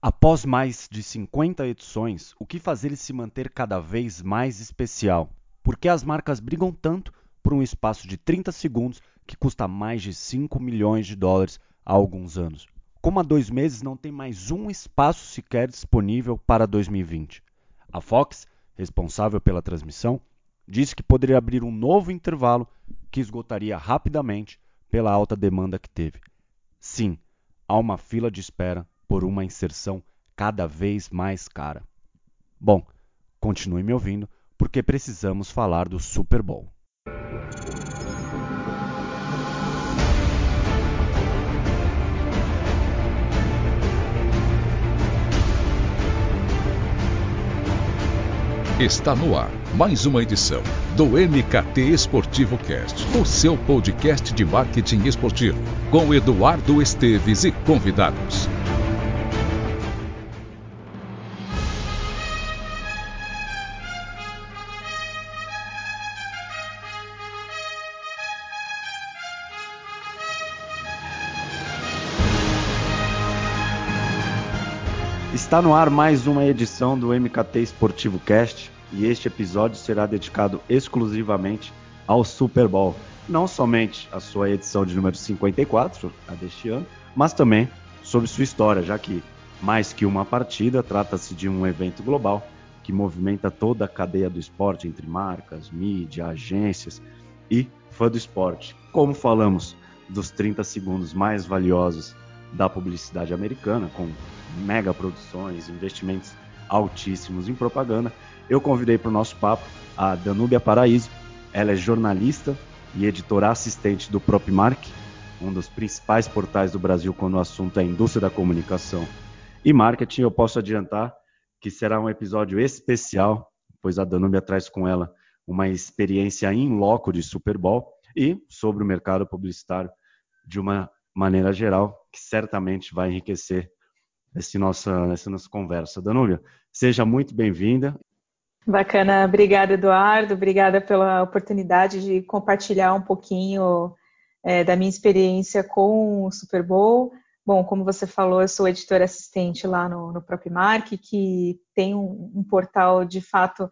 Após mais de 50 edições, o que faz ele se manter cada vez mais especial? Por que as marcas brigam tanto por um espaço de 30 segundos que custa mais de 5 milhões de dólares há alguns anos? Como há dois meses não tem mais um espaço sequer disponível para 2020? A Fox, responsável pela transmissão, disse que poderia abrir um novo intervalo que esgotaria rapidamente pela alta demanda que teve. Sim, há uma fila de espera por uma inserção cada vez mais cara. Bom, continue me ouvindo porque precisamos falar do Super Bowl. Está no ar mais uma edição do MKT Esportivo Cast, o seu podcast de marketing esportivo, com Eduardo Esteves e convidados. Está no ar mais uma edição do MKT Esportivo Cast e este episódio será dedicado exclusivamente ao Super Bowl. Não somente a sua edição de número 54, a deste ano, mas também sobre sua história, já que mais que uma partida, trata-se de um evento global que movimenta toda a cadeia do esporte entre marcas, mídia, agências e fã do esporte. Como falamos dos 30 segundos mais valiosos da publicidade americana, com mega produções, investimentos altíssimos em propaganda, eu convidei para o nosso papo a Danúbia Paraíso. Ela é jornalista e editora assistente do Propmark, um dos principais portais do Brasil quando o assunto é indústria da comunicação e marketing. Eu posso adiantar que será um episódio especial, pois a Danúbia traz com ela uma experiência em loco de Super Bowl e sobre o mercado publicitário de uma maneira geral, que certamente vai enriquecer esse nossa, essa nossa conversa. Danúbia, seja muito bem-vinda. Bacana, obrigada Eduardo, obrigada pela oportunidade de compartilhar um pouquinho é, da minha experiência com o Super Bowl. Bom, como você falou, eu sou editora assistente lá no, no Mark, que tem um, um, portal de fato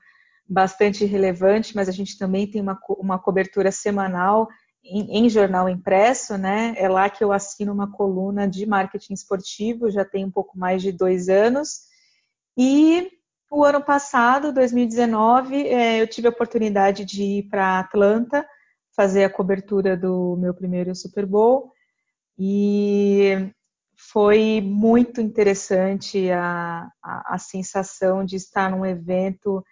bastante relevante, mas a gente também tem uma, uma cobertura semanal em, em, jornal impresso, né? É lá que eu assino uma coluna de marketing esportivo, já tem um pouco mais de dois anos. E o ano passado, 2019, é, eu tive a oportunidade de ir para Atlanta fazer a cobertura do meu primeiro Super Bowl. E foi muito interessante a, a, a sensação de estar num evento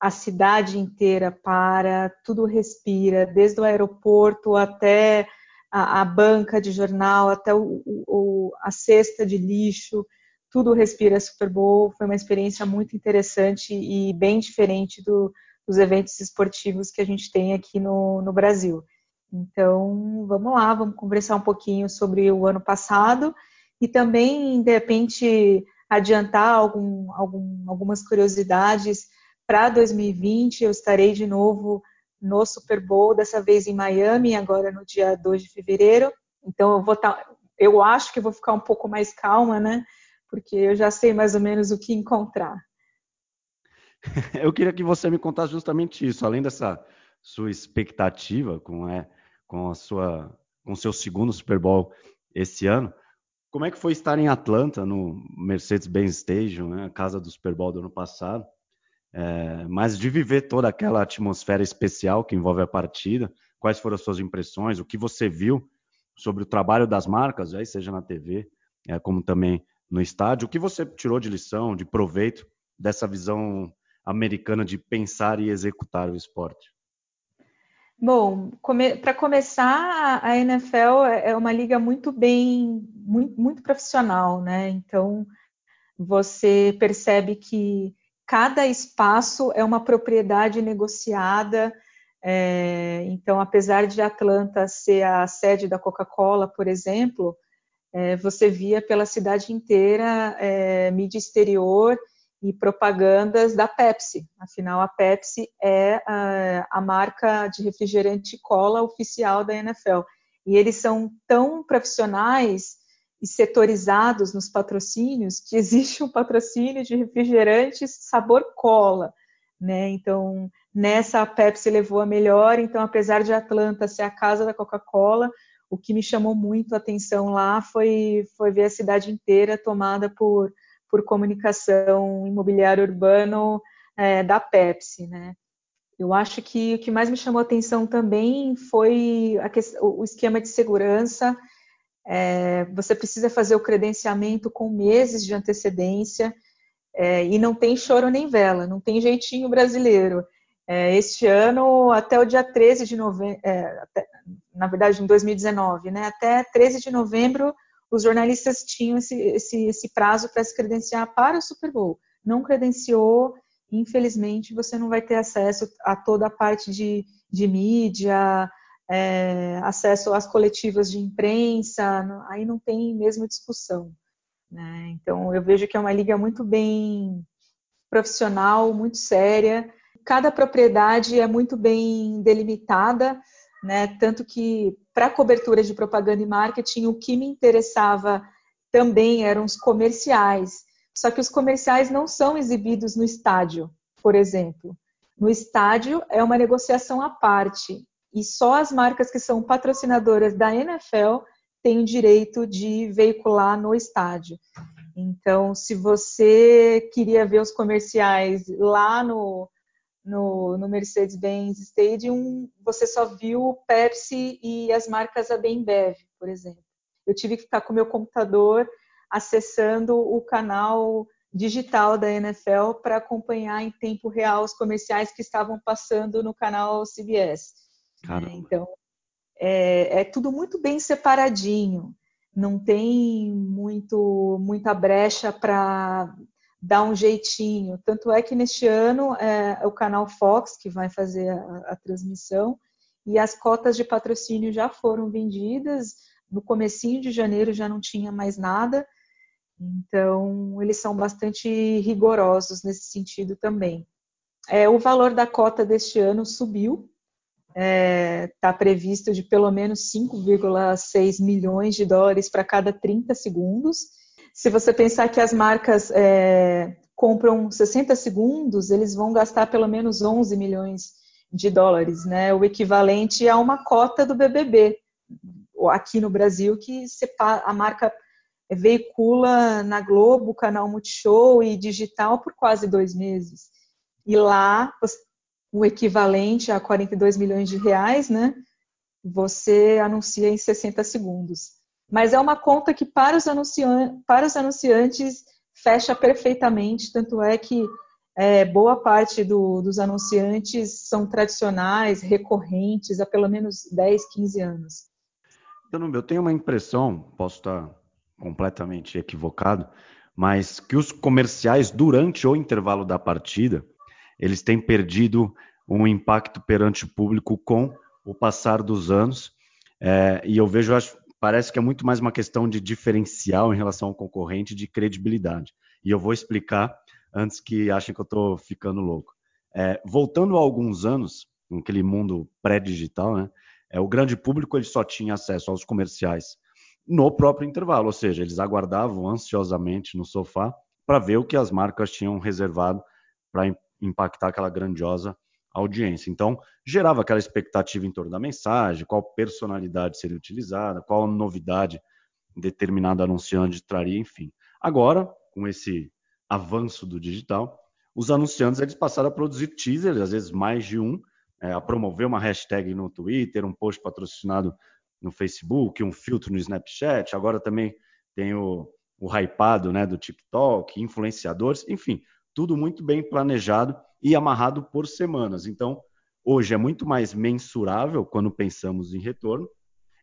a cidade inteira para, tudo respira, desde o aeroporto até a, a banca de jornal, até o, o, a cesta de lixo, tudo respira Super Bowl. Foi uma experiência muito interessante e bem diferente do, dos eventos esportivos que a gente tem aqui no, no Brasil. Então, vamos lá, vamos conversar um pouquinho sobre o ano passado e também, de repente, adiantar algum, algum, algumas curiosidades para 2020 eu estarei de novo no Super Bowl, dessa vez em Miami, agora no dia 2 de fevereiro. Então eu vou tá, eu acho que vou ficar um pouco mais calma, né? Porque eu já sei mais ou menos o que encontrar. Eu queria que você me contasse justamente isso, além dessa sua expectativa com, é, com a sua com seu segundo Super Bowl esse ano. Como é que foi estar em Atlanta, no Mercedes-Benz Stadium, né, a casa do Super Bowl do ano passado? É, mas de viver toda aquela atmosfera especial que envolve a partida, quais foram as suas impressões, o que você viu sobre o trabalho das marcas, aí seja na TV, é, como também no estádio, o que você tirou de lição, de proveito dessa visão americana de pensar e executar o esporte? Bom, come, para começar, a NFL é uma liga muito bem, muito, muito profissional, né? Então você percebe que cada espaço é uma propriedade negociada. É, então, apesar de Atlanta ser a sede da Coca-Cola, por exemplo, é, você via pela cidade inteira é, mídia exterior e propagandas da Pepsi. Afinal, a Pepsi é a, a marca de refrigerante cola oficial da NFL. E eles são tão profissionais e setorizados nos patrocínios que existe um patrocínio de refrigerantes sabor cola, né? Então, nessa a Pepsi levou a melhor, então apesar de Atlanta ser a casa da Coca-Cola, o que me chamou muito a atenção lá foi, foi ver a cidade inteira tomada por, por comunicação imobiliário urbano é, da Pepsi, né? Eu acho que o que mais me chamou a atenção também foi a, o esquema de segurança. É, você precisa fazer o credenciamento com meses de antecedência é, e não tem choro nem vela, não tem jeitinho brasileiro. É, este ano, até o dia 13 de novembro, é, na verdade, em 2019, né, até 13 de novembro, os jornalistas tinham esse, esse, esse prazo para se credenciar para o Super Bowl. Não credenciou, infelizmente você não vai ter acesso a toda a parte de, de mídia, é, acesso às coletivas de imprensa, aí não tem mesmo discussão. Né? Então eu vejo que é uma liga muito bem profissional, muito séria. Cada propriedade é muito bem delimitada, né? tanto que para cobertura de propaganda e marketing o que me interessava também eram os comerciais. Só que os comerciais não são exibidos no estádio, por exemplo. No estádio é uma negociação à parte e só as marcas que são patrocinadoras da NFL têm o direito de veicular no estádio. Então, se você queria ver os comerciais lá no, no, no Mercedes-Benz Stadium, você só viu Pepsi e as marcas Abembev, por exemplo. Eu tive que ficar com meu computador acessando o canal digital da NFL para acompanhar em tempo real os comerciais que estavam passando no canal CBS. Né? Então, é, é, tudo muito bem separadinho, não tem muito muita brecha para dar um jeitinho. Tanto é que neste ano é, é o canal Fox que vai fazer a, a transmissão e as cotas de patrocínio já foram vendidas. No comecinho de janeiro já não tinha mais nada. Então, eles são bastante rigorosos nesse sentido também. É, o valor da cota deste ano subiu, está é, tá previsto de pelo menos 5,6 milhões de dólares para cada 30 segundos. Se você pensar que as marcas é, compram 60 segundos, eles vão gastar pelo menos 11 milhões de dólares, né? O equivalente a uma cota do BBB aqui no Brasil que a marca veicula na Globo, canal Multishow e digital por quase dois meses. E lá, o equivalente a 42 milhões de reais, né? Você anuncia em 60 segundos. Mas é uma conta que para os, anunciantes, para os anunciantes fecha perfeitamente, tanto é que é, boa parte do, dos anunciantes são tradicionais, recorrentes, há pelo menos 10, 15 anos. Eu tenho uma impressão, posso estar completamente equivocado, mas que os comerciais durante o intervalo da partida, eles têm perdido um impacto perante o público com o passar dos anos. É, e eu vejo, acho, parece que é muito mais uma questão de diferencial em relação ao concorrente, de credibilidade. E eu vou explicar antes que achem que eu estou ficando louco. É, voltando a alguns anos, naquele mundo pré-digital, né, é, o grande público ele só tinha acesso aos comerciais no próprio intervalo, ou seja, eles aguardavam ansiosamente no sofá para ver o que as marcas tinham reservado para impactar aquela grandiosa audiência. Então, gerava aquela expectativa em torno da mensagem, qual personalidade seria utilizada, qual novidade determinado anunciante traria, enfim. Agora, com esse avanço do digital, os anunciantes eles passaram a produzir teasers, às vezes mais de um, é, a promover uma hashtag no Twitter, um post patrocinado no Facebook, um filtro no Snapchat, agora também tem o, o hypado né, do TikTok, influenciadores, enfim, tudo muito bem planejado e amarrado por semanas. Então, hoje é muito mais mensurável quando pensamos em retorno,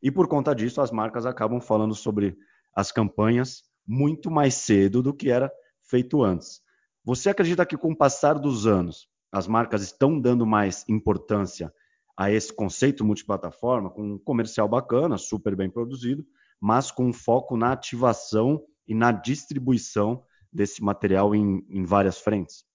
e por conta disso, as marcas acabam falando sobre as campanhas muito mais cedo do que era feito antes. Você acredita que com o passar dos anos, as marcas estão dando mais importância a esse conceito multiplataforma, com um comercial bacana, super bem produzido, mas com foco na ativação e na distribuição desse material em, em várias frentes?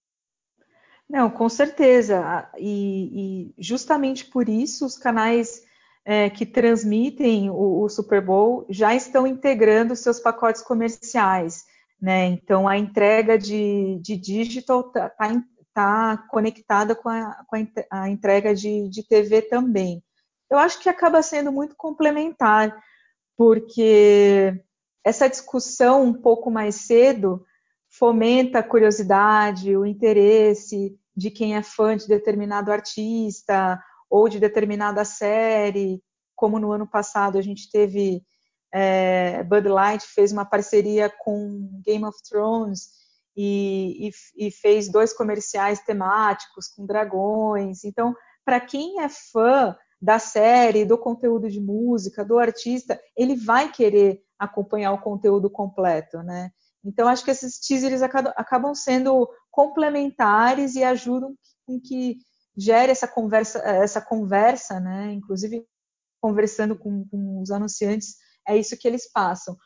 Não, com certeza. E, e, justamente por isso os canais é, que transmitem o, o, Super Bowl já estão integrando seus pacotes comerciais. Né? Então, a entrega de, de digital está tá, tá conectada com, a, com a entrega de, de TV também. Eu acho que acaba sendo muito complementar, porque essa discussão um pouco mais cedo fomenta a curiosidade, o interesse de quem é fã de determinado artista ou de determinada série, como no ano passado a gente teve é, Bud Light fez uma parceria com Game of Thrones e, e, e fez dois comerciais temáticos com dragões. Então, para quem é fã da série, do conteúdo de música, do artista, ele vai querer acompanhar o conteúdo completo, né? Então, acho que esses teasers acabam sendo complementares e ajudam com que gere essa conversa, essa conversa, né? Inclusive, conversando com, com os anunciantes, é isso que eles passam.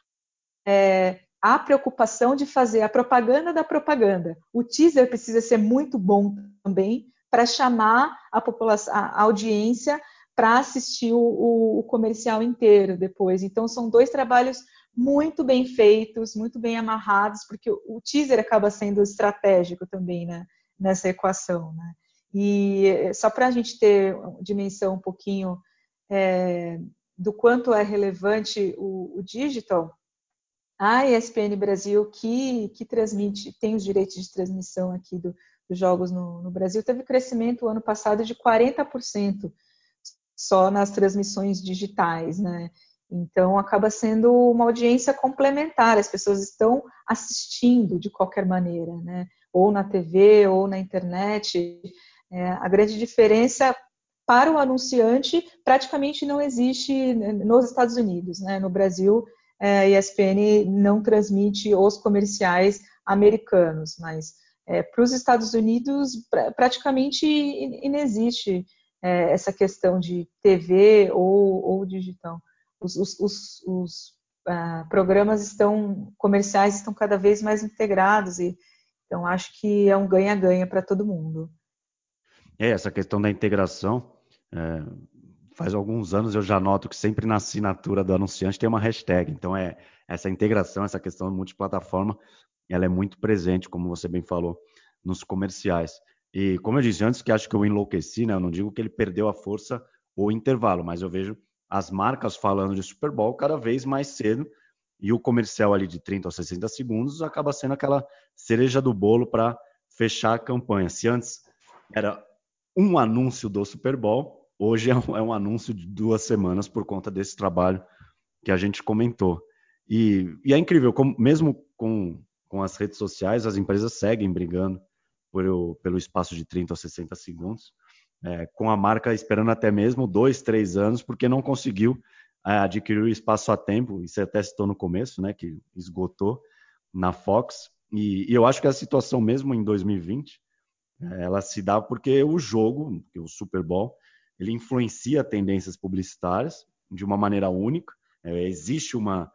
É, a preocupação de fazer a propaganda da propaganda. O teaser precisa ser muito bom também para chamar a população, a audiência para assistir o, o, o, comercial inteiro depois. Então, são dois trabalhos muito bem feitos, muito bem amarrados, porque o, teaser acaba sendo estratégico também né, nessa equação. Né? E só para a gente ter dimensão um pouquinho é, do quanto é relevante o, o, digital, a ESPN Brasil, que, que transmite, tem os direitos de transmissão aqui do, dos jogos no, no Brasil, teve crescimento ano passado de 40% só nas transmissões digitais, né? Então acaba sendo uma audiência complementar, as pessoas estão assistindo de qualquer maneira, né? Ou na TV ou na internet. É, a grande diferença para o anunciante praticamente não existe nos Estados Unidos, né? No Brasil, é, ESPN não transmite os comerciais americanos, mas é, para os Estados Unidos praticamente inexiste é, essa questão de TV ou, ou digital. Os, os, os, os uh, programas estão comerciais estão cada vez mais integrados e então acho que é um ganha-ganha para todo mundo. É essa questão da integração. É, faz alguns anos eu já noto que sempre na assinatura do anunciante tem uma hashtag. Então é essa integração, essa questão multiplataforma, ela é muito presente, como você bem falou, nos comerciais. E como eu disse antes, que acho que eu enlouqueci, né? Eu não digo que ele perdeu a força ou intervalo, mas eu vejo as marcas falando de Super Bowl cada vez mais cedo e o comercial ali de 30 ou 60 segundos acaba sendo aquela cereja do bolo para fechar a campanha. Se antes era um anúncio do Super Bowl, hoje é um, é um anúncio de duas semanas por conta desse trabalho que a gente comentou. E, e é incrível, como, mesmo com, com as redes sociais, as empresas seguem brigando por, pelo espaço de 30 ou 60 segundos, é, com a marca esperando até mesmo dois, três anos, porque não conseguiu é, adquirir o espaço a tempo, isso até citou no começo, né, que esgotou na Fox, e, e eu acho que a situação mesmo em 2020, é, ela se dá porque o jogo, o Super Bowl, ele influencia tendências publicitárias de uma maneira única, é, existe uma,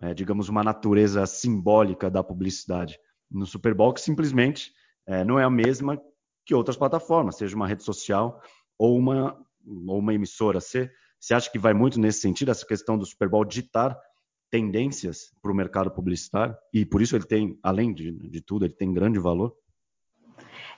é, digamos, uma natureza simbólica da publicidade no Super Bowl que simplesmente é, não é a mesma que outras plataformas, seja uma rede social ou uma, ou uma emissora. Você, você acha que vai muito nesse sentido, essa questão do Super Bowl ditar tendências para o mercado publicitário? E por isso ele tem, além de, de tudo, ele tem grande valor?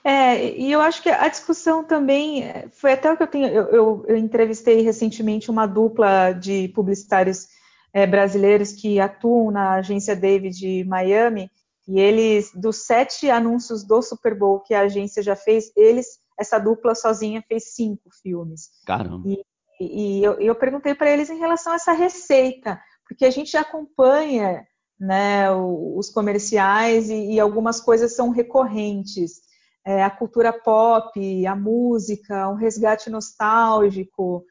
É, e eu acho que a discussão também foi até o que eu tenho. Eu, eu, eu entrevistei recentemente uma dupla de publicitários é, brasileiros que atuam na agência David de Miami e eles, dos sete anúncios do Super Bowl que a agência já fez, eles, essa dupla sozinha fez cinco filmes. Caramba. E, e eu, eu perguntei para eles em relação a essa receita, porque a gente acompanha né, os comerciais e, e algumas coisas são recorrentes. É, a cultura pop, a música, um resgate nostálgico.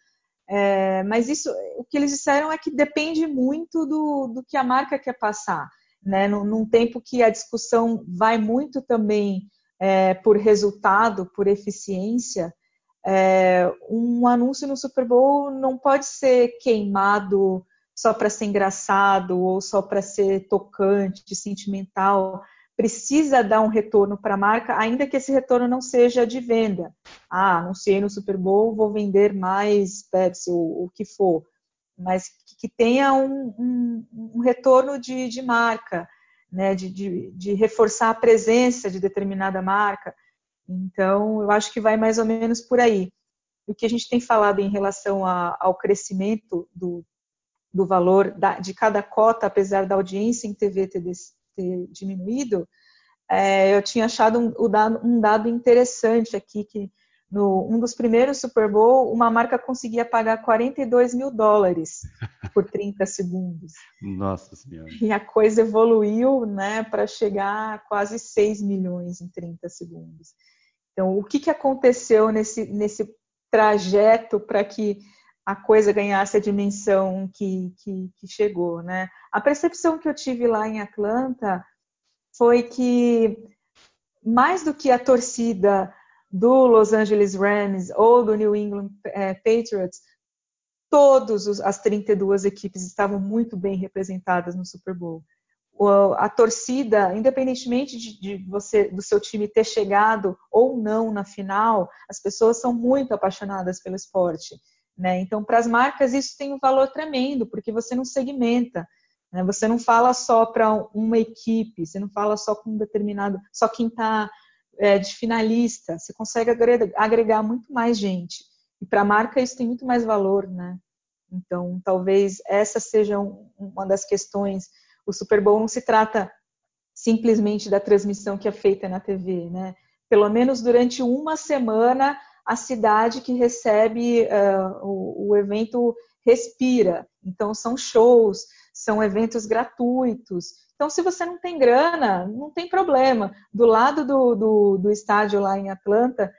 É, mas isso, o que eles disseram é que depende muito do, do que a marca quer passar né, num, tempo que a discussão vai muito também é, por resultado, por eficiência, é, um anúncio no Super Bowl não pode ser queimado só para ser engraçado ou só para ser tocante, sentimental, precisa dar um retorno para a marca, ainda que esse retorno não seja de venda. Ah, anunciei no Super Bowl, vou vender mais Pepsi, ou o que for. Mas que, que tenha um, um, um, retorno de, de marca, né? De, de, de reforçar a presença de determinada marca. Então, eu acho que vai mais ou menos por aí. O que a gente tem falado em relação a, ao crescimento do, do valor da, de cada cota, apesar da audiência em TV ter, ter diminuído, é, eu tinha achado um, um, dado interessante aqui, que no um dos primeiros Super Bowl, uma marca conseguia pagar 42 mil dólares por 30 segundos. Nossa Senhora. E a coisa evoluiu né, para chegar a quase 6 milhões em 30 segundos. Então, o que, que aconteceu nesse, nesse trajeto para que a coisa ganhasse a dimensão que, que, que chegou, né? A percepção que eu tive lá em Atlanta foi que mais do que a torcida do Los Angeles Rams ou do New England é, Patriots, todas as 32 equipes estavam muito bem representadas no Super Bowl. A torcida, independentemente de, de você, do seu time ter chegado ou não na final, as pessoas são muito apaixonadas pelo esporte. Né? Então, para as marcas, isso tem um valor tremendo, porque você não segmenta. Né? Você não fala só para uma equipe, você não fala só com um determinado, só quem está é, de finalista. Você consegue agregar, muito mais gente. E para a marca, isso tem muito mais valor. Né? Então, talvez essa seja um, uma das questões. O Super Bowl não se trata simplesmente da transmissão que é feita na TV, né? Pelo menos durante uma semana a cidade que recebe uh, o, o, evento respira. Então, são shows, são eventos gratuitos. Então, se você não tem grana, não tem problema. Do lado do, do, do estádio lá em Atlanta,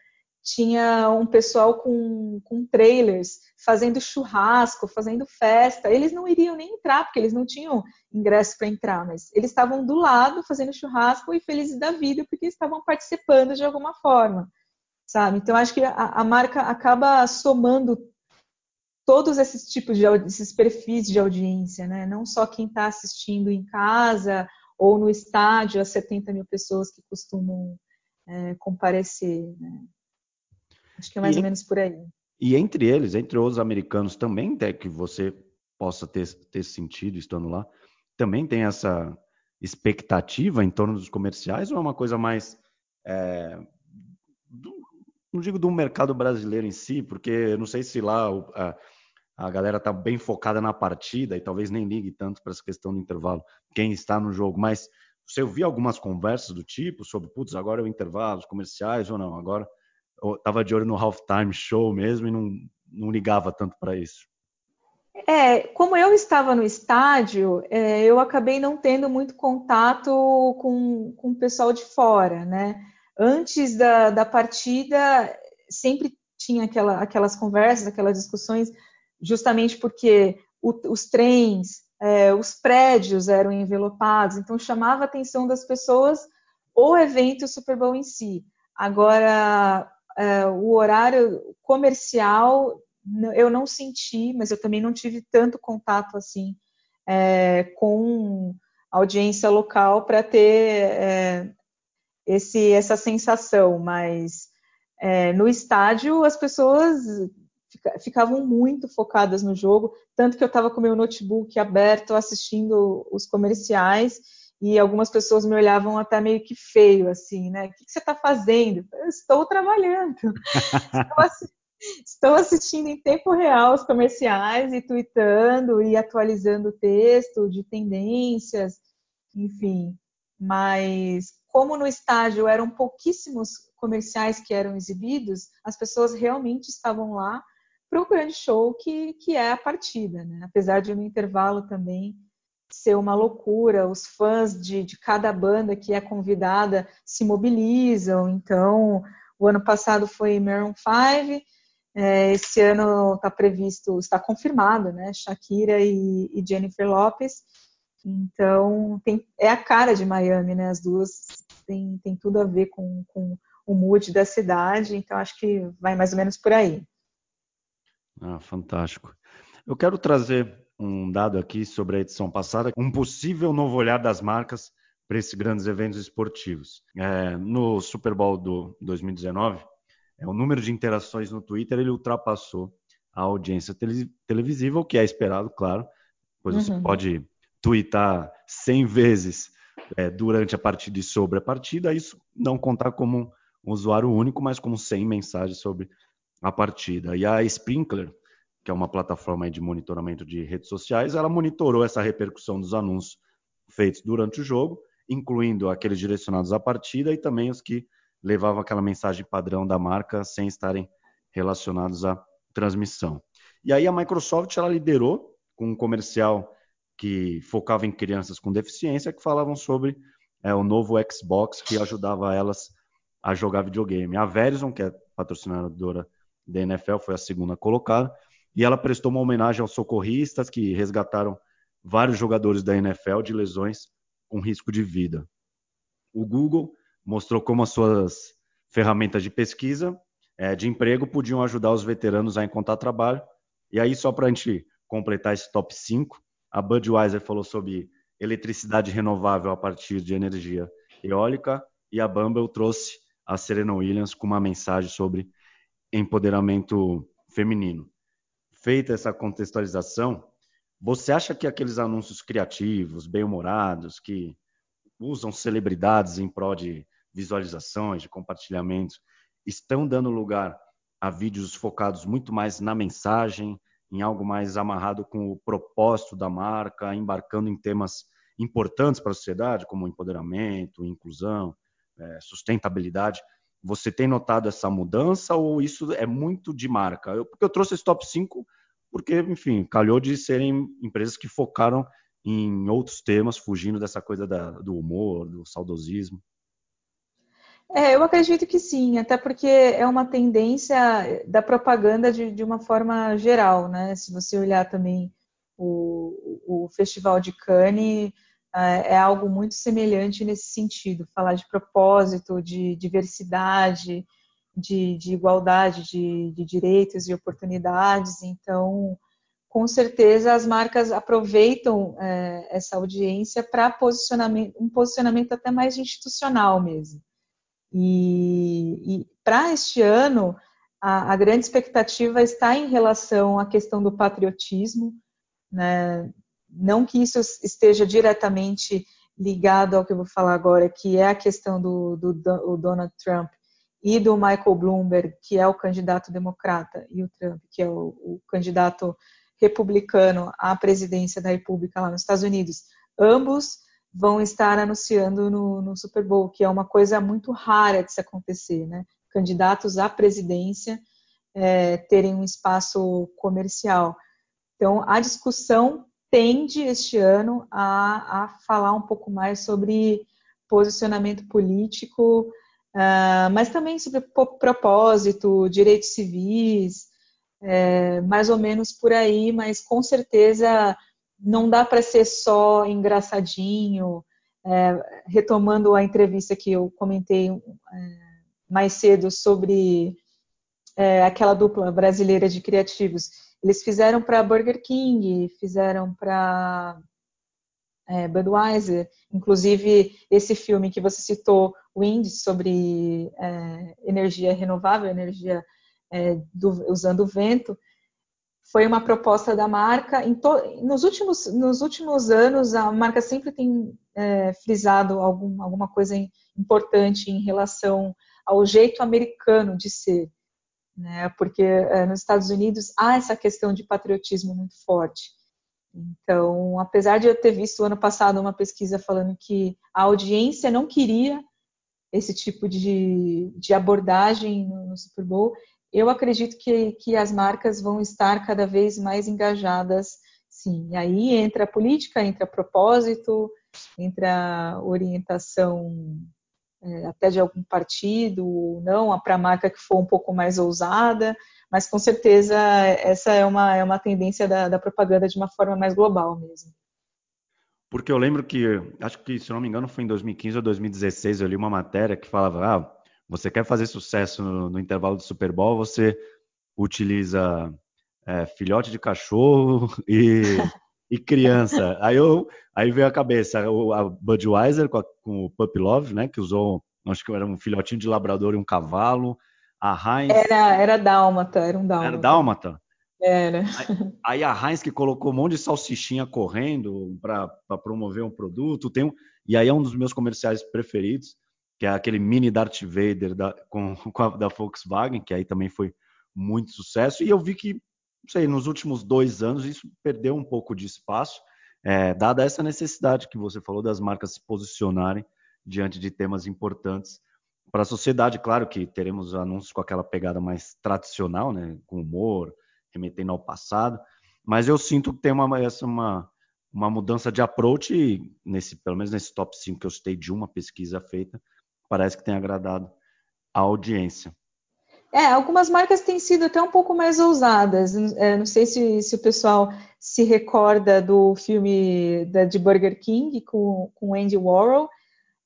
tinha um pessoal com, com trailers fazendo churrasco, fazendo festa. Eles não iriam nem entrar, porque eles não tinham ingresso para entrar, mas eles estavam do lado fazendo churrasco e felizes da vida, porque estavam participando de alguma forma sabe? Então acho que a, a marca acaba somando todos esses tipos de esses perfis de audiência, né? Não só quem está assistindo em casa ou no estádio as 70 mil pessoas que costumam é, comparecer, né? Acho que é mais e, ou menos por aí. E entre eles, entre os americanos, também até que você possa ter, ter sentido estando lá, também tem essa expectativa em torno dos comerciais ou é uma coisa mais é, não digo do mercado brasileiro em si, porque eu não sei se lá a, a galera tá bem focada na partida e talvez nem ligue tanto para essa questão do intervalo, quem está no jogo, mas você ouviu algumas conversas do tipo sobre, putz, agora é o intervalo, os comerciais ou não, agora eu tava de olho no halftime show mesmo e não, não ligava tanto para isso. É, como eu estava no estádio, é, eu acabei não tendo muito contato com, com o pessoal de fora, né? antes da, da partida sempre tinha aquela, aquelas conversas, aquelas discussões, justamente porque o, os trens, é, os prédios eram envelopados, então chamava a atenção das pessoas o evento Super Bowl em si. Agora, é, o horário comercial eu não senti, mas eu também não tive tanto contato assim é, com audiência local para ter é, esse, essa sensação, mas é, no estádio as pessoas ficavam muito focadas no jogo, tanto que eu estava com meu notebook aberto assistindo os comerciais e algumas pessoas me olhavam até meio que feio, assim, né? O que, você está fazendo? Eu estou trabalhando. estou, assistindo em tempo real os comerciais e tweetando e atualizando o texto de tendências, enfim. Mas como no estádio eram pouquíssimos comerciais que eram exibidos, as pessoas realmente estavam lá para o grande show que, que é a partida, né? Apesar de no intervalo também ser uma loucura, os fãs de, de cada banda que é convidada se mobilizam. Então, o ano passado foi Maroon 5, é, esse ano está previsto, está confirmado, né? Shakira e, e Jennifer Lopez. Então, tem, é a cara de Miami, né? As duas tem, tem tudo a ver com, com o mood da cidade, então acho que vai mais ou menos por aí. Ah, fantástico. Eu quero trazer um dado aqui sobre a edição passada, um possível novo olhar das marcas para esses grandes eventos esportivos. É, no Super Bowl do 2019, é, o número de interações no Twitter ele ultrapassou a audiência televisiva, o que é esperado, claro, pois uhum. você pode twittar 100 vezes é, durante a partida e sobre a partida, isso não contar como um usuário único, mas como 100 mensagens sobre a partida. E a Sprinkler, que é uma plataforma de monitoramento de redes sociais, ela monitorou essa repercussão dos anúncios feitos durante o jogo, incluindo aqueles direcionados à partida e também os que levavam aquela mensagem padrão da marca sem estarem relacionados à transmissão. E aí a Microsoft ela liderou com um comercial que focava em crianças com deficiência, que falavam sobre é, o novo Xbox que ajudava elas a jogar videogame. A Verizon, que é patrocinadora da NFL, foi a segunda colocada, e ela prestou uma homenagem aos socorristas que resgataram vários jogadores da NFL de lesões com risco de vida. O Google mostrou como as suas ferramentas de pesquisa é, de emprego podiam ajudar os veteranos a encontrar trabalho. E aí, só para a gente completar esse top 5, a Budweiser falou sobre eletricidade renovável a partir de energia eólica e a Bumble trouxe a Serena Williams com uma mensagem sobre empoderamento feminino. Feita essa contextualização, você acha que aqueles anúncios criativos, bem-humorados, que usam celebridades em prol de visualizações, de compartilhamentos, estão dando lugar a vídeos focados muito mais na mensagem, em algo mais amarrado com o propósito da marca, embarcando em temas importantes para a sociedade, como empoderamento, inclusão, é, sustentabilidade. Você tem notado essa mudança ou isso é muito de marca? Eu, porque eu trouxe esse top 5 porque, enfim, calhou de serem empresas que focaram em outros temas, fugindo dessa coisa da, do humor, do saudosismo. É, eu acredito que sim, até porque é uma tendência da propaganda de, de uma forma geral, né? Se você olhar também o, o Festival de Cannes, é, é algo muito semelhante nesse sentido, falar de propósito, de diversidade, de, de igualdade de, de direitos e oportunidades. Então, com certeza as marcas aproveitam é, essa audiência para posicionamento, um posicionamento até mais institucional mesmo. E, e para este ano, a, a, grande expectativa está em relação à questão do patriotismo, né? Não que isso esteja diretamente ligado ao que eu vou falar agora, que é a questão do, do, do Donald Trump e do Michael Bloomberg, que é o candidato democrata, e o Trump, que é o, o candidato republicano à presidência da República lá nos Estados Unidos. Ambos vão estar anunciando no, no, Super Bowl, que é uma coisa muito rara de se acontecer, né? Candidatos à presidência é, terem um espaço comercial. Então, a discussão tende este ano a, a falar um pouco mais sobre posicionamento político, uh, mas também sobre propósito, direitos civis, é, mais ou menos por aí, mas com certeza não dá para ser só engraçadinho. É, retomando a entrevista que eu comentei é, mais cedo sobre é, aquela dupla brasileira de criativos. Eles fizeram para Burger King, fizeram para é, Budweiser, inclusive esse filme que você citou, Wind, sobre é, energia renovável, energia é, do, usando o vento, foi uma proposta da marca. nos, últimos, nos últimos anos, a marca sempre tem é, frisado algum, alguma coisa importante em relação ao jeito americano de ser. Né? Porque é, nos Estados Unidos há essa questão de patriotismo muito forte. Então, apesar de eu ter visto ano passado uma pesquisa falando que a audiência não queria esse tipo de, de abordagem no, no Super Bowl, eu acredito que, que as marcas vão estar cada vez mais engajadas, sim. E aí entra a política, entra propósito, entra orientação até de algum partido ou não, para a marca que for um pouco mais ousada, mas com certeza essa é uma, é uma tendência da, da propaganda de uma forma mais global mesmo. Porque eu lembro que, acho que, se não me engano, foi em 2015 ou 2016, eu li uma matéria que falava, ah, você quer fazer sucesso no, no intervalo do Super Bowl, você utiliza é, filhote de cachorro e e criança. aí eu, aí veio a cabeça a Budweiser com, a, com o Puppy Love, né? Que usou, acho que era um filhotinho de labrador e um cavalo. A Heinz. Era, era dálmata, era um dálmata. Era dálmata? Era. Aí, aí a Heinz que colocou um monte de salsichinha correndo para promover um produto. Tem um, e aí é um dos meus comerciais preferidos, que é aquele mini Darth Vader da, com, com a, da Volkswagen, que aí também foi muito sucesso. E eu vi que, não sei, nos últimos dois anos isso perdeu um pouco de espaço, é, dada essa necessidade que você falou das marcas se posicionarem diante de temas importantes para a sociedade. Claro que teremos anúncios com aquela pegada mais tradicional, né, com humor, remetendo ao passado, mas eu sinto que tem uma, essa, uma, uma mudança de approach, nesse, pelo menos nesse top 5 que eu citei de uma pesquisa feita, parece que tem agradado a audiência. É, algumas marcas têm sido até um pouco mais ousadas. É, não sei se, se, o pessoal se recorda do filme da, de Burger King com, com Andy Warhol.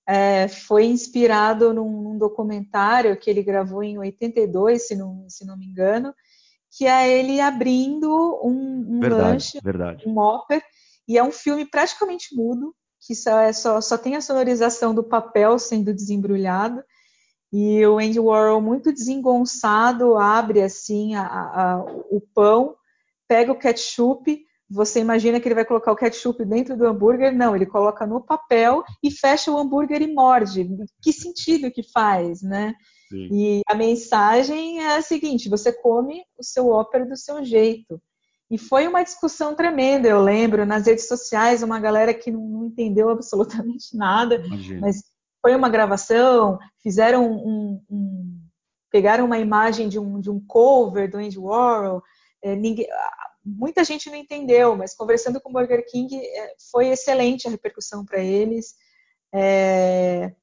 É, foi inspirado num, num, documentário que ele gravou em 82, se não, se não me engano, que é ele abrindo um, um verdade, lanche, verdade. um Whopper, e é um filme praticamente mudo, que só, é só, só tem a sonorização do papel sendo desembrulhado. E o Andy Warhol, muito desengonçado, abre assim a, a, o pão, pega o ketchup. Você imagina que ele vai colocar o ketchup dentro do hambúrguer? Não, ele coloca no papel e fecha o hambúrguer e morde. Que sentido que faz, né? Sim. E a mensagem é a seguinte: você come o seu ópera do seu jeito. E foi uma discussão tremenda, eu lembro, nas redes sociais, uma galera que não entendeu absolutamente nada, Imagina. mas foi uma gravação, fizeram um, um, pegaram uma imagem de um, de um cover do Andy Warhol, é, ninguém, muita gente não entendeu, mas conversando com o Burger King é, foi excelente a repercussão para eles. É,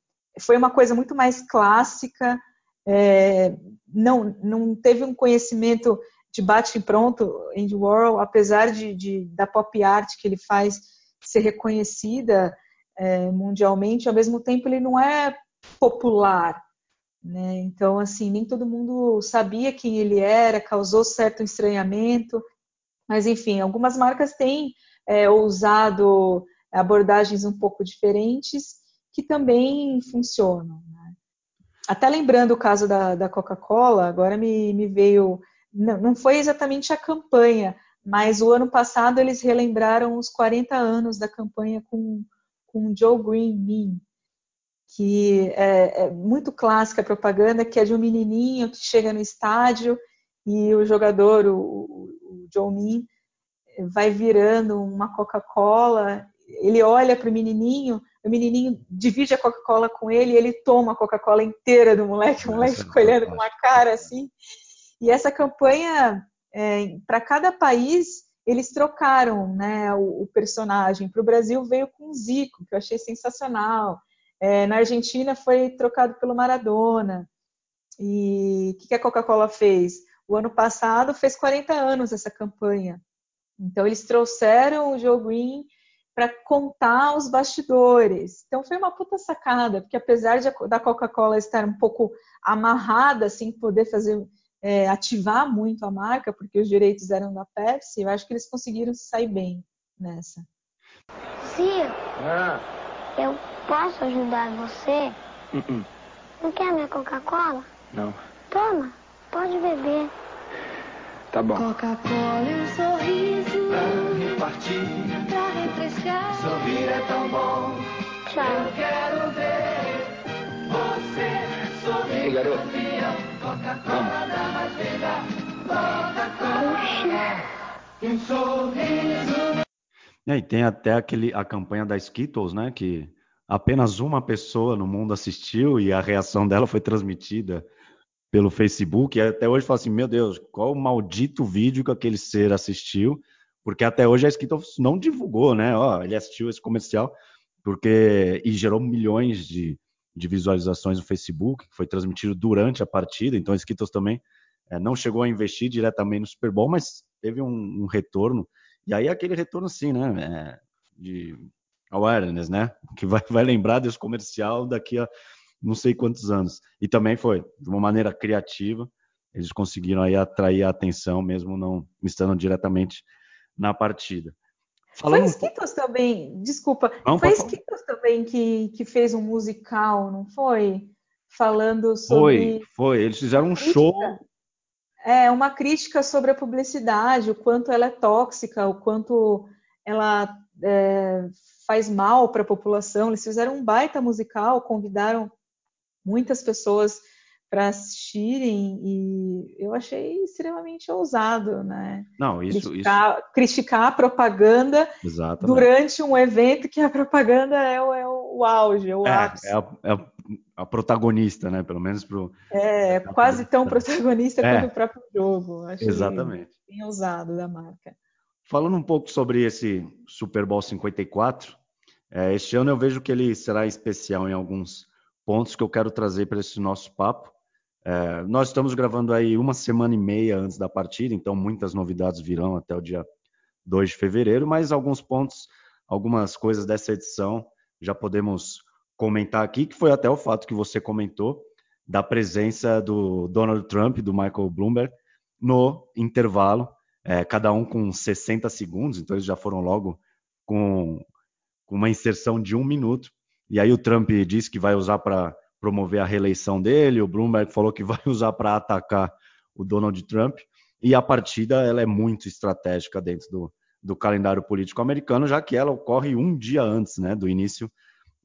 foi uma coisa muito mais clássica, é, não, não teve um conhecimento de bate e pronto Andy Warhol, apesar de, de, da pop art que ele faz ser reconhecida é, mundialmente, ao mesmo tempo ele não é popular. Né? Então, assim, nem todo mundo sabia quem ele era, causou certo estranhamento. Mas, enfim, algumas marcas têm é, ousado abordagens um pouco diferentes que também funcionam. Né? Até lembrando o caso da, da Coca-Cola, agora me, me veio. Não, não foi exatamente a campanha, mas o ano passado eles relembraram os 40 anos da campanha com com Joe Green Meme, que é, é, muito clássica a propaganda, que é de um menininho que chega no estádio e o jogador, o, o Joe Meme, vai virando uma Coca-Cola, ele olha para o menininho, o menininho divide a Coca-Cola com ele e ele toma a Coca-Cola inteira do moleque, o moleque fica olhando com uma cara assim. E essa campanha, é, para cada país, eles trocaram né, o, o personagem. Para o Brasil veio com Zico, que eu achei sensacional. É, na Argentina foi trocado pelo Maradona. E o que, que a Coca-Cola fez? O ano passado fez 40 anos essa campanha. Então eles trouxeram o Joe Green para contar os bastidores. Então foi uma puta sacada, porque apesar de, da Coca-Cola estar um pouco amarrada, assim, poder fazer é, ativar muito a marca, porque os direitos eram da Pepsi, eu acho que eles conseguiram sair bem nessa. Sim. Ah. Eu posso ajudar você? Uh -uh. Não quer minha Coca-Cola? Não. Toma, pode beber. Tá bom. Coca-Cola e um sorriso. Pra repartir. Pra refrescar. Sorrir é tão bom. Tchau. Eu quero ver você sorrir. Ei, garoto. E tem até aquele, a campanha da Skittles, né? Que apenas uma pessoa no mundo assistiu e a reação dela foi transmitida pelo Facebook. E até hoje fala assim: meu Deus, qual o maldito vídeo que aquele ser assistiu? Porque até hoje a Skittles não divulgou, né? Ó, ele assistiu esse comercial porque e gerou milhões de, de visualizações no Facebook, que foi transmitido durante a partida. Então, a Skittles também é, não chegou a investir diretamente no Super Bowl, mas teve um, um retorno. E aí, aquele retorno, sim, né? É, de awareness, né? Que vai, vai lembrar desse comercial daqui a não sei quantos anos. E também foi de uma maneira criativa. Eles conseguiram aí atrair a atenção, mesmo não estando diretamente na partida. Falando... Foi Skittles também, desculpa, não, foi Skittles também que, que fez um musical, não foi? Falando sobre. Foi, foi. Eles fizeram um show. É, uma crítica sobre a publicidade, o quanto ela é tóxica, o quanto ela é, faz mal para a população. Eles fizeram um baita musical, convidaram muitas pessoas para assistirem e eu achei extremamente ousado, né? Não, isso criticar, isso... criticar a propaganda Exatamente. durante um evento que a propaganda é o, é o auge, é o é, ápice. É a, é a, protagonista, né? Pelo menos pro. É, quase tão protagonista é. quanto o próprio jogo. Achei Exatamente. Bem ousado da marca. Falando um pouco sobre esse Super Bowl 54, é, este ano eu vejo que ele será especial em alguns pontos que eu quero trazer para esse nosso papo. É, nós estamos gravando aí uma semana e meia antes da partida, então muitas novidades virão até o dia 2 de fevereiro, mas alguns pontos, algumas coisas dessa edição já podemos comentar aqui, que foi até o fato que você comentou da presença do Donald Trump do Michael Bloomberg no intervalo, é, cada um com 60 segundos, então eles já foram logo com, com uma inserção de um minuto. E aí o Trump disse que vai usar para promover a reeleição dele, o Bloomberg falou que vai usar para atacar o Donald Trump, e a partida ela é muito estratégica dentro do, do calendário político americano, já que ela ocorre um dia antes né, do início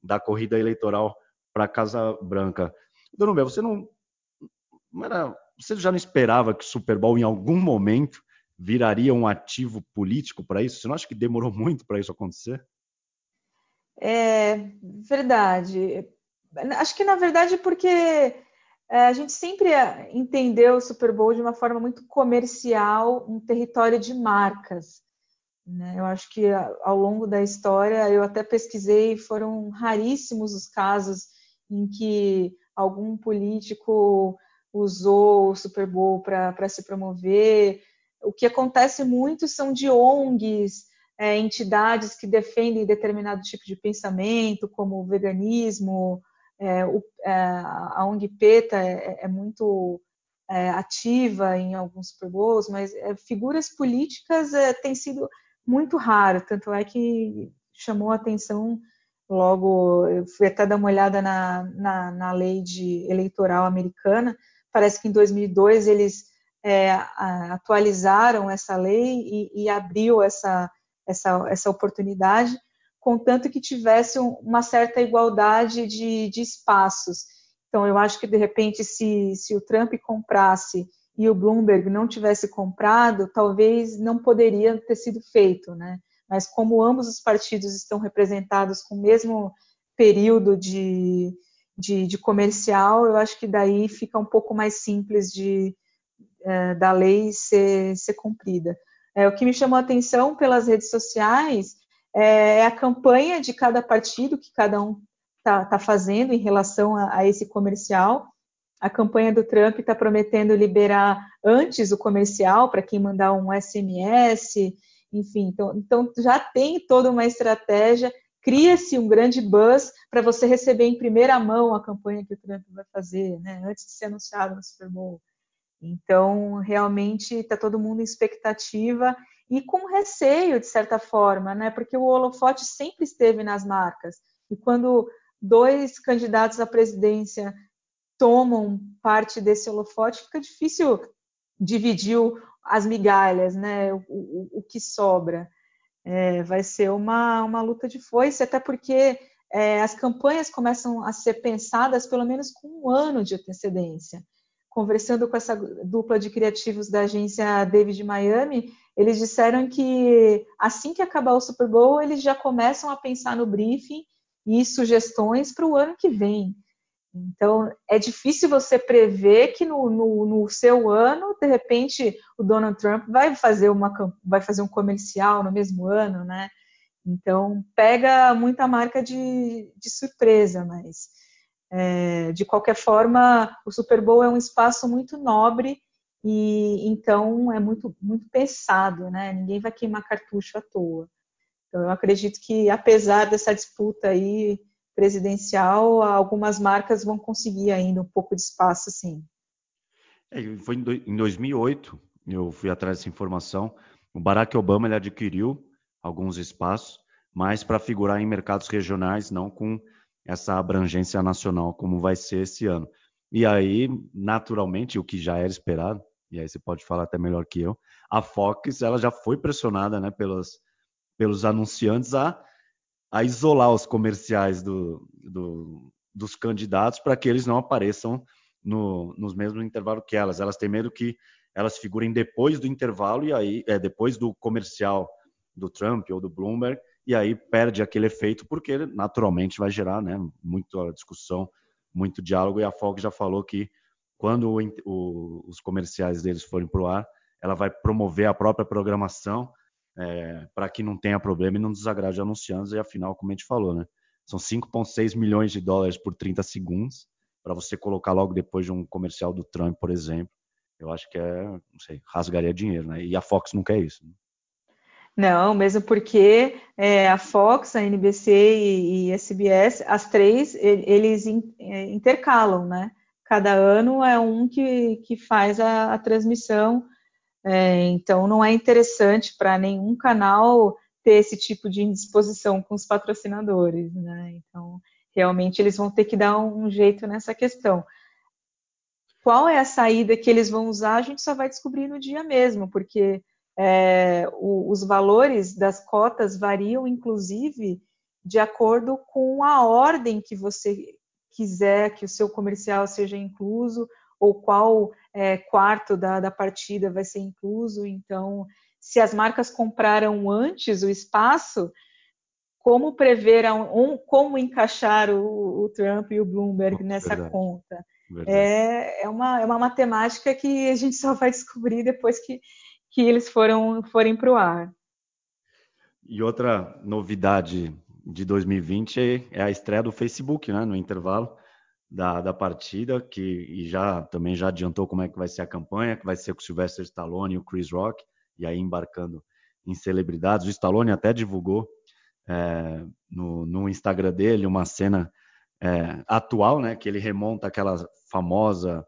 da corrida eleitoral para a Casa Branca. Dona Bel, você não, era, você já não esperava que o Super Bowl em algum momento viraria um ativo político para isso? Você não acha que demorou muito para isso acontecer? É verdade. Acho que na verdade porque é, a gente sempre entendeu o Super Bowl de uma forma muito comercial, um território de marcas. Né? Eu acho que ao longo da história, eu até pesquisei, foram raríssimos os casos em que algum político usou o Super Bowl para se promover. O que acontece muito são de ONGs, é, entidades que defendem determinado tipo de pensamento, como o veganismo, é, o, é, a ONG PETA é, é muito é, ativa em alguns Super Bowls, mas é, figuras políticas tem sido muito raro, tanto é que chamou a atenção logo, eu fui até dar uma olhada na, na, na lei de eleitoral americana, parece que em 2002 eles é, atualizaram essa lei e, e abriu essa, essa, essa oportunidade contanto que tivesse uma certa igualdade de, de espaços. Então, eu acho que, de repente, se, se o Trump comprasse e o Bloomberg não tivesse comprado, talvez não poderia ter sido feito, né? Mas como ambos os partidos estão representados com o mesmo período de, de, de comercial, eu acho que daí fica um pouco mais simples de, é, da lei ser, ser cumprida. É, o que me chamou a atenção pelas redes sociais é, é a campanha de cada partido que cada um está tá fazendo em relação a, a, esse comercial. A campanha do Trump está prometendo liberar antes o comercial para quem mandar um SMS, enfim. Então, então já tem toda uma estratégia, cria-se um grande buzz para você receber em primeira mão a campanha que o Trump vai fazer, né, antes de ser anunciado no Super Bowl. Então, realmente está todo mundo em expectativa e com receio, de certa forma, né? Porque o holofote sempre esteve nas marcas. E quando dois candidatos à presidência tomam parte desse holofote, fica difícil dividir as migalhas, né? O, o, o que sobra. É, vai ser uma, uma luta de foice, até porque é, as campanhas começam a ser pensadas pelo menos com um ano de antecedência. Conversando com essa dupla de criativos da agência David Miami, eles disseram que assim que acabar o Super Bowl, eles já começam a pensar no briefing e sugestões para o ano que vem. Então, é difícil você prever que no, no, no, seu ano, de repente, o Donald Trump vai fazer, uma, vai fazer um comercial no mesmo ano, né? Então, pega muita marca de, de surpresa, mas, é, de qualquer forma, o Super Bowl é um espaço muito nobre e então é muito, muito pensado, né? Ninguém vai queimar cartucho à toa. Então, eu acredito que, apesar dessa disputa aí presidencial, algumas marcas vão conseguir ainda um pouco de espaço, sim. É, foi em 2008, eu fui atrás dessa informação, o Barack Obama ele adquiriu alguns espaços, mas para figurar em mercados regionais, não com essa abrangência nacional como vai ser esse ano. E aí, naturalmente, o que já era esperado, e aí você pode falar até melhor que eu, a Fox ela já foi pressionada né, pelos, pelos anunciantes a, a isolar os comerciais do, do, dos candidatos para que eles não apareçam no, nos mesmos intervalos que elas. Elas têm medo que elas figurem depois do intervalo e aí é, depois do comercial do Trump ou do Bloomberg e aí perde aquele efeito porque naturalmente vai gerar né, muita discussão, muito diálogo e a Fox já falou que quando o, o, os comerciais deles forem para o ar, ela vai promover a própria programação é, para que não tenha problema e não desagrade anunciantes e afinal, como a gente falou, né, são 5,6 milhões de dólares por 30 segundos para você colocar logo depois de um comercial do Trump, por exemplo. Eu acho que é, não sei, rasgaria dinheiro, né? E a Fox não quer isso. Né? Não, mesmo porque é, a Fox, a NBC e, e a CBS, as três, eles é, intercalam, né? Cada ano é um que, que faz a, a transmissão, é, então não é interessante para nenhum canal ter esse tipo de indisposição com os patrocinadores, né? Então, realmente eles vão ter que dar um, jeito nessa questão. Qual é a saída que eles vão usar? A gente só vai descobrir no dia mesmo, porque é, o, os valores das cotas variam, inclusive, de acordo com a ordem que você quiser que o seu comercial seja incluso, ou qual é, quarto da, da partida vai ser incluso. Então, se as marcas compraram antes o espaço, como prever um, como encaixar o, o, Trump e o Bloomberg nessa Verdade. conta. Verdade. É, é, uma, é uma matemática que a gente só vai descobrir depois que, que eles foram, forem para o ar. E outra novidade de 2020 é a estreia do Facebook, né, no intervalo da, da partida, que e já também já adiantou como é que vai ser a campanha, que vai ser com o Sylvester Stallone e o Chris Rock e aí embarcando em celebridades. O Stallone até divulgou é, no, no, Instagram dele uma cena é, atual, né, que ele remonta aquela famosa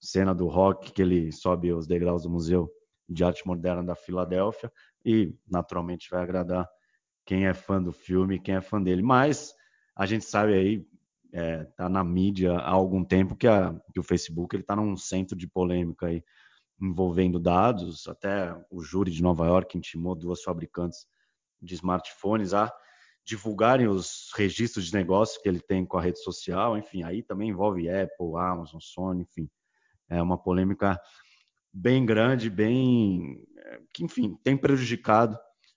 cena do rock que ele sobe os degraus do Museu de Arte Moderna da Filadélfia e naturalmente vai agradar quem é fã do filme, quem é fã dele. Mas a gente sabe aí, é, tá na mídia há algum tempo que, a, que o Facebook ele está num centro de polêmica aí envolvendo dados. Até o júri de Nova York intimou duas fabricantes de smartphones a divulgarem os registros de negócio que ele tem com a rede social. Enfim, aí também envolve Apple, Amazon, Sony, enfim. É uma polêmica bem grande, bem que enfim tem prejudicado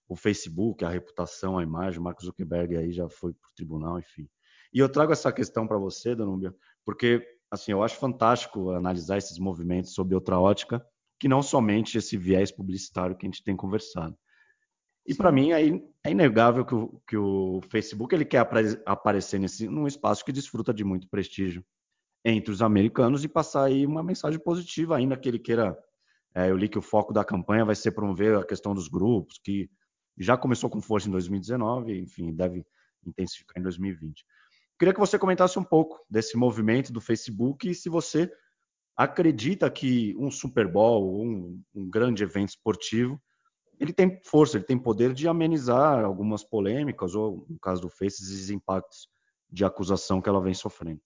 o Facebook, a reputação, a imagem. O Mark Zuckerberg aí já foi para o tribunal, enfim. E eu trago essa questão para você, Danúbia, porque assim, eu acho fantástico analisar esses movimentos sob outra ótica, que não somente esse viés publicitário que a gente tem conversado. E para mim é, inegável que o, que o, Facebook ele quer aparecer nesse num espaço que desfruta de muito prestígio entre os americanos e passar aí uma mensagem positiva, ainda que ele queira. É, eu li que o foco da campanha vai ser promover a questão dos grupos, que já começou com força em 2019, enfim, deve intensificar em 2020. Queria que você comentasse um pouco desse movimento do Facebook e se você acredita que um Super Bowl, um, um grande evento esportivo, ele tem força, ele tem poder de amenizar algumas polêmicas ou, no caso do Face, esses impactos de acusação que ela vem sofrendo.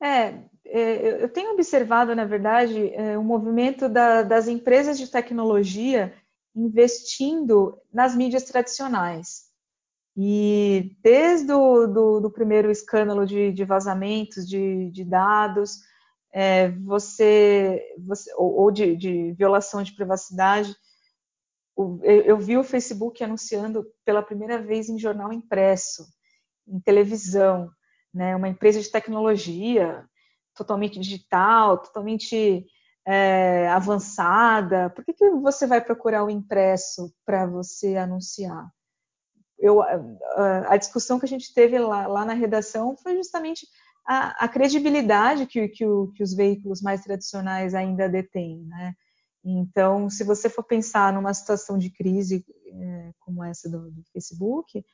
É, é eu tenho observado, na verdade, o é, um movimento da, das empresas de tecnologia investindo nas mídias tradicionais. E desde o do, do primeiro escândalo de, de vazamentos de, de dados, é, você, você, ou, ou de, de, violação de privacidade, o, eu, eu vi o Facebook anunciando pela primeira vez em jornal impresso, em televisão, né, uma empresa de tecnologia totalmente digital, totalmente é, avançada. Por que, que você vai procurar o impresso para você anunciar? eu, a, a, discussão que a gente teve lá, lá na redação foi justamente a, a credibilidade que, que, o, que, os veículos mais tradicionais ainda detêm, né? Então, se você for pensar numa situação de crise é, como essa do, do, Facebook,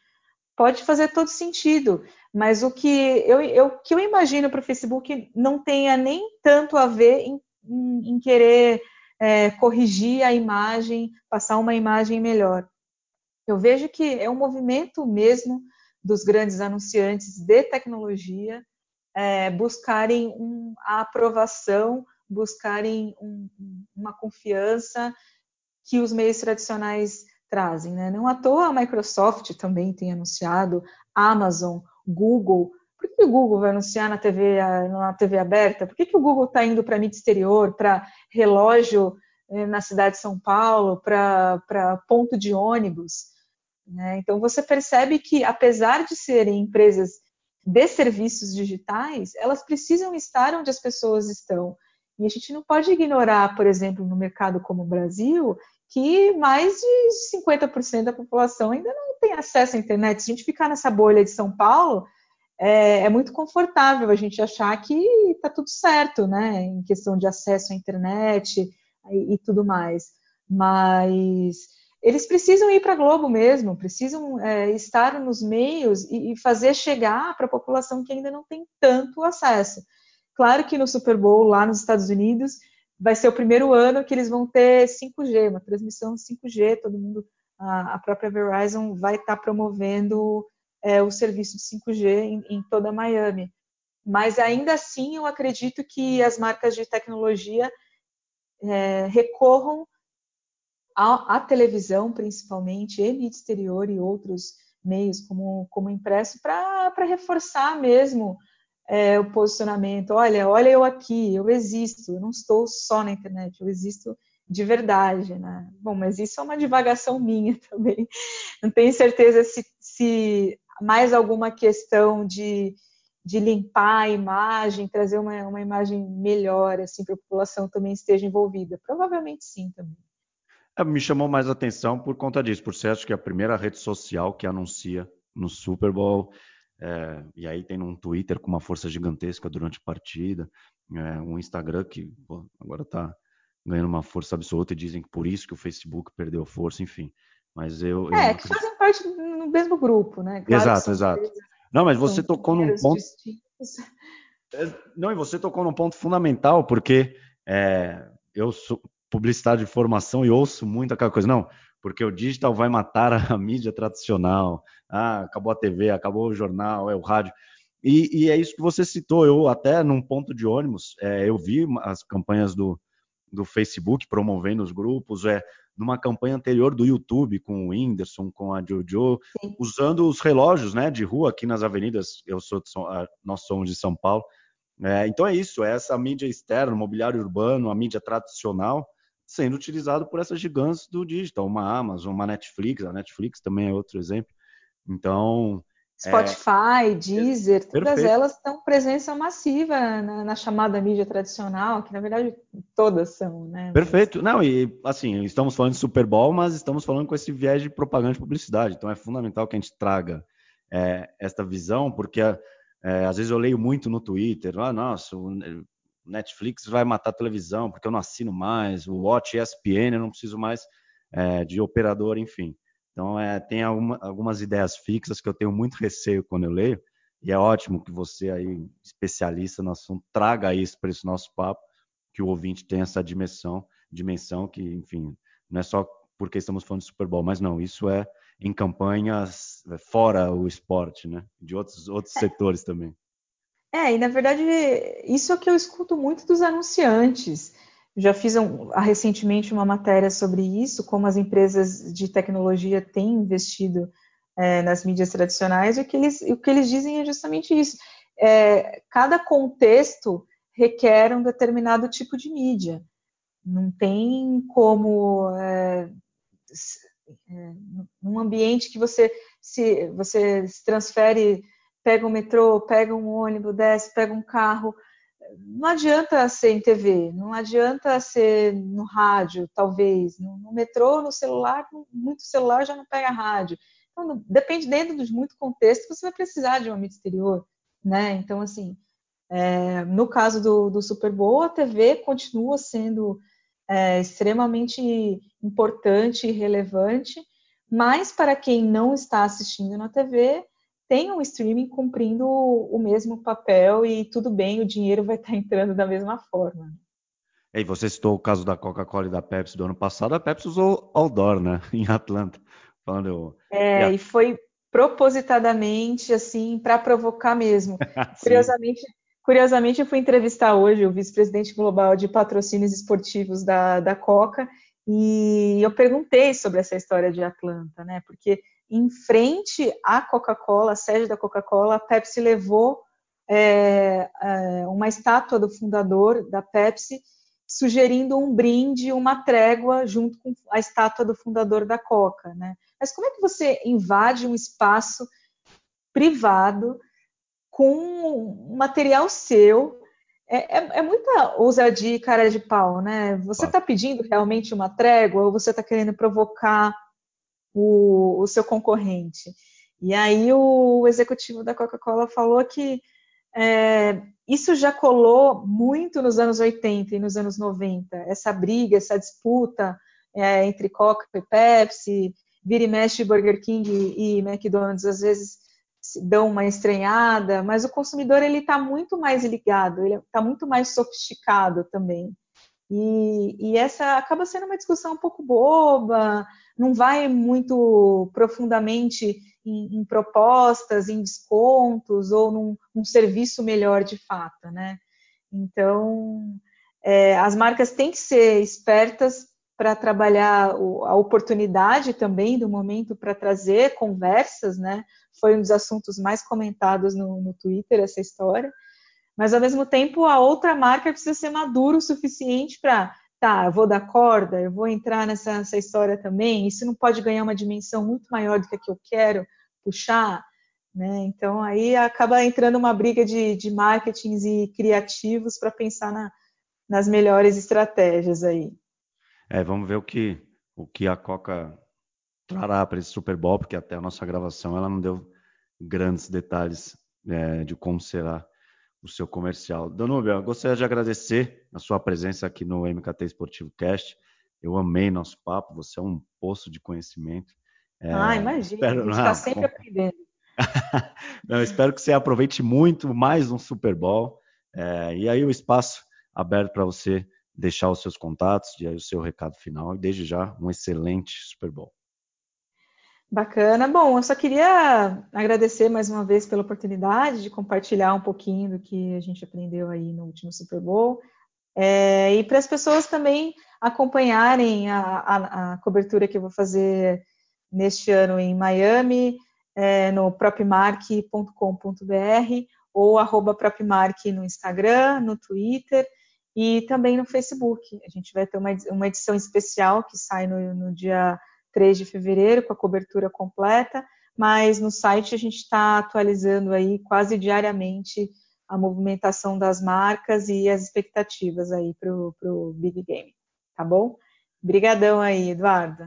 pode fazer todo sentido, mas o que eu, eu, que eu imagino para o Facebook não tenha nem tanto a ver em, em, em querer é, corrigir a imagem, passar uma imagem melhor Eu vejo que é um movimento mesmo dos grandes anunciantes de tecnologia é, buscarem um, a aprovação, buscarem um, uma confiança que os meios tradicionais trazem. Né? Não à toa a Microsoft também tem anunciado, Amazon, Google. Por que o Google vai anunciar na TV, na TV aberta? Por que, que o Google está indo para mídia exterior, para relógio eh, na cidade de São Paulo, para ponto de ônibus? Né? Então você percebe que, apesar de serem empresas de serviços digitais, elas precisam estar onde as pessoas estão. E a gente não pode ignorar, por exemplo, no mercado como o Brasil, que mais de 50% da população ainda não tem acesso à internet. Se a gente ficar nessa bolha de São Paulo, é, é muito confortável a gente achar que está tudo certo, né, em questão de acesso à internet e, e tudo mais. Mas eles precisam ir para a Globo mesmo, precisam é, estar nos meios e, e fazer chegar para a população que ainda não tem tanto acesso. Claro que no Super Bowl, lá nos Estados Unidos, vai ser o primeiro ano que eles vão ter 5G, uma transmissão 5G, todo mundo, a, a própria Verizon vai estar tá promovendo é, o serviço de 5G em, em toda Miami. Mas ainda assim, eu acredito que as marcas de tecnologia é, recorram à, televisão, principalmente, e mídia exterior e outros meios, como, como impresso, para reforçar mesmo é, o posicionamento. Olha, olha eu aqui, eu existo, eu não estou só na internet, eu existo de verdade, né? Bom, mas isso é uma divagação minha também. Não tenho certeza se, se mais alguma questão de, de limpar a imagem, trazer uma, uma imagem melhor, assim, para a população também esteja envolvida. Provavelmente sim também. É, me chamou mais atenção por conta disso, por ser acho que é a primeira rede social que anuncia no Super Bowl, é, e aí tem um Twitter com uma força gigantesca durante a partida, é, um Instagram que pô, agora está ganhando uma força absoluta e dizem que por isso que o Facebook perdeu força, enfim. Mas eu. É, eu que fazem parte no mesmo grupo, né? Claro exato, exato. Não, mas você tocou num ponto. Distintos. É, não, e você tocou num ponto fundamental, porque é, eu sou, publicidade de formação e ouço muito aquela coisa, não, porque o digital vai matar a mídia tradicional. Ah, acabou a TV, acabou o jornal, é o rádio. E, e é isso que você citou. Eu até num ponto de ônibus, é, eu vi as campanhas do, do Facebook promovendo os grupos, é numa campanha anterior do YouTube com o Whindersson, com a Jojo, Sim. usando os relógios, né, de rua aqui nas avenidas. Eu sou de São, nós somos de São Paulo. É, então é isso, é essa mídia externa, o mobiliário urbano, a mídia tradicional, sendo utilizado por essas gigantes do digital, uma Amazon, uma Netflix, a Netflix também é outro exemplo. Então, Spotify, é, Deezer, todas perfeito. elas estão presença massiva na, na, chamada mídia tradicional, que na verdade todas são, né? Perfeito. Não, e assim, estamos falando de Super Bowl, mas estamos falando com esse viés de propaganda e publicidade. Então é fundamental que a gente traga é, esta visão, porque é, às vezes eu leio muito no Twitter, ah, nossa, o Netflix vai matar a televisão porque eu não assino mais, o Watch ESPN eu não preciso mais é, de operador, enfim. Então, é, tem alguma, algumas ideias fixas que eu tenho muito receio quando eu leio, e é ótimo que você aí, especialista no assunto, traga isso para esse nosso papo, que o ouvinte tenha essa dimensão, dimensão que, enfim, não é só porque estamos falando de Super Bowl, mas não, isso é em campanhas é, fora o esporte, né? De outros, outros é. setores também. É, e na verdade, isso é o que eu escuto muito dos anunciantes. Já fiz um, recentemente uma matéria sobre isso, como as empresas de tecnologia têm investido é, nas mídias tradicionais, e o que eles, o que eles dizem é justamente isso. É, cada contexto requer um determinado tipo de mídia. Não tem como é, é num ambiente que você se você se transfere pega um metrô, pega um ônibus, desce, pega um carro. Não adianta ser em TV, não adianta ser no rádio, talvez. No, no metrô, no celular, muito celular já não pega rádio. Então, depende dentro de muito contexto, você vai precisar de uma mídia exterior, né? Então, assim, é, no caso do, do, Super Bowl, a TV continua sendo é, extremamente importante e relevante, mas para quem não está assistindo na TV, tem um streaming cumprindo o mesmo papel e tudo bem, o dinheiro vai estar entrando da mesma forma. E você citou o caso da Coca-Cola e da Pepsi do ano passado, a Pepsi usou outdoor, né, em Atlanta. Falando. É, e foi propositadamente, assim, para provocar mesmo. curiosamente, curiosamente, eu fui entrevistar hoje o vice-presidente global de patrocínios esportivos da, da Coca e eu perguntei sobre essa história de Atlanta, né? Porque em frente à Coca-Cola, a sede da Coca-Cola, a Pepsi levou é, é, uma estátua do fundador da Pepsi, sugerindo um brinde, uma trégua junto com a estátua do fundador da Coca, né? Mas como é que você invade um espaço privado com material seu? É, é, é muita ousadia e cara de pau, né? Você está pedindo realmente uma trégua ou você está querendo provocar o, o, seu concorrente? E aí o executivo da Coca-Cola falou que é, isso já colou muito nos anos 80 e nos anos 90, essa briga, essa disputa é, entre Coca e Pepsi, vira e mexe Burger King e McDonald's às vezes dão uma estranhada, mas o consumidor ele está muito mais ligado, ele está muito mais sofisticado também. E, e, essa acaba sendo uma discussão um pouco boba, não vai muito profundamente em, em propostas, em descontos ou num, serviço melhor de fato, né? Então, é, as marcas têm que ser espertas para trabalhar a oportunidade também do momento para trazer conversas, né? Foi um dos assuntos mais comentados no, no Twitter essa história. Mas ao mesmo tempo a outra marca precisa ser madura o suficiente para, tá, eu vou dar corda, eu vou entrar nessa, nessa história também. Isso não pode ganhar uma dimensão muito maior do que a que eu quero puxar, né? Então aí acaba entrando uma briga de, de marketings e criativos para pensar na, nas melhores estratégias aí. É, vamos ver o que, o que a Coca trará para esse Super Bowl, porque até a nossa gravação ela não deu grandes detalhes é, de como será o seu comercial. Danúbia, gostaria de agradecer a sua presença aqui no MKT Esportivo Cast. Eu amei nosso papo, você é um poço de conhecimento. É, ah, imagina, espero, a gente está sempre aprendendo. não, espero que você aproveite muito mais um Super Bowl. É, e aí o espaço aberto para você deixar os seus contatos, e aí o seu recado final. E desde já, um excelente Super Bowl. Bacana. Bom, eu só queria agradecer mais uma vez pela oportunidade de compartilhar um pouquinho do que a gente aprendeu aí no último Super Bowl. É, e para as pessoas também acompanharem a, a, a, cobertura que eu vou fazer neste ano em Miami, é, no propmark.com.br ou arroba propmark no Instagram, no Twitter e também no Facebook. A gente vai ter uma, uma edição especial que sai no, no dia 3 de fevereiro com a cobertura completa, mas no site a gente está atualizando aí quase diariamente a movimentação das marcas e as expectativas aí para o Big Game, tá bom? Obrigadão aí, Eduardo.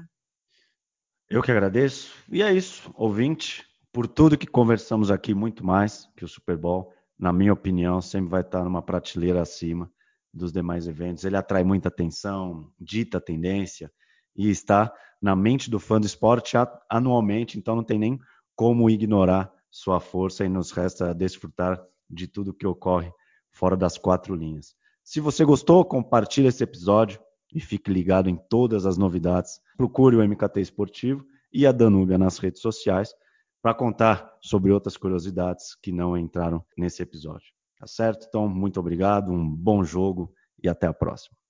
Eu que agradeço. E é isso, ouvinte, por tudo que conversamos aqui, muito mais que o Super Bowl, na minha opinião, sempre vai estar numa prateleira acima dos demais eventos. Ele atrai muita atenção, dita tendência e está na mente do fã do esporte anualmente, então não tem nem como ignorar sua força e nos resta desfrutar de tudo que ocorre fora das quatro linhas. Se você gostou, compartilhe esse episódio e fique ligado em todas as novidades. Procure o MKT Esportivo e a Danúbia nas redes sociais para contar sobre outras curiosidades que não entraram nesse episódio. Tá certo? Então, muito obrigado, um bom jogo e até a próxima.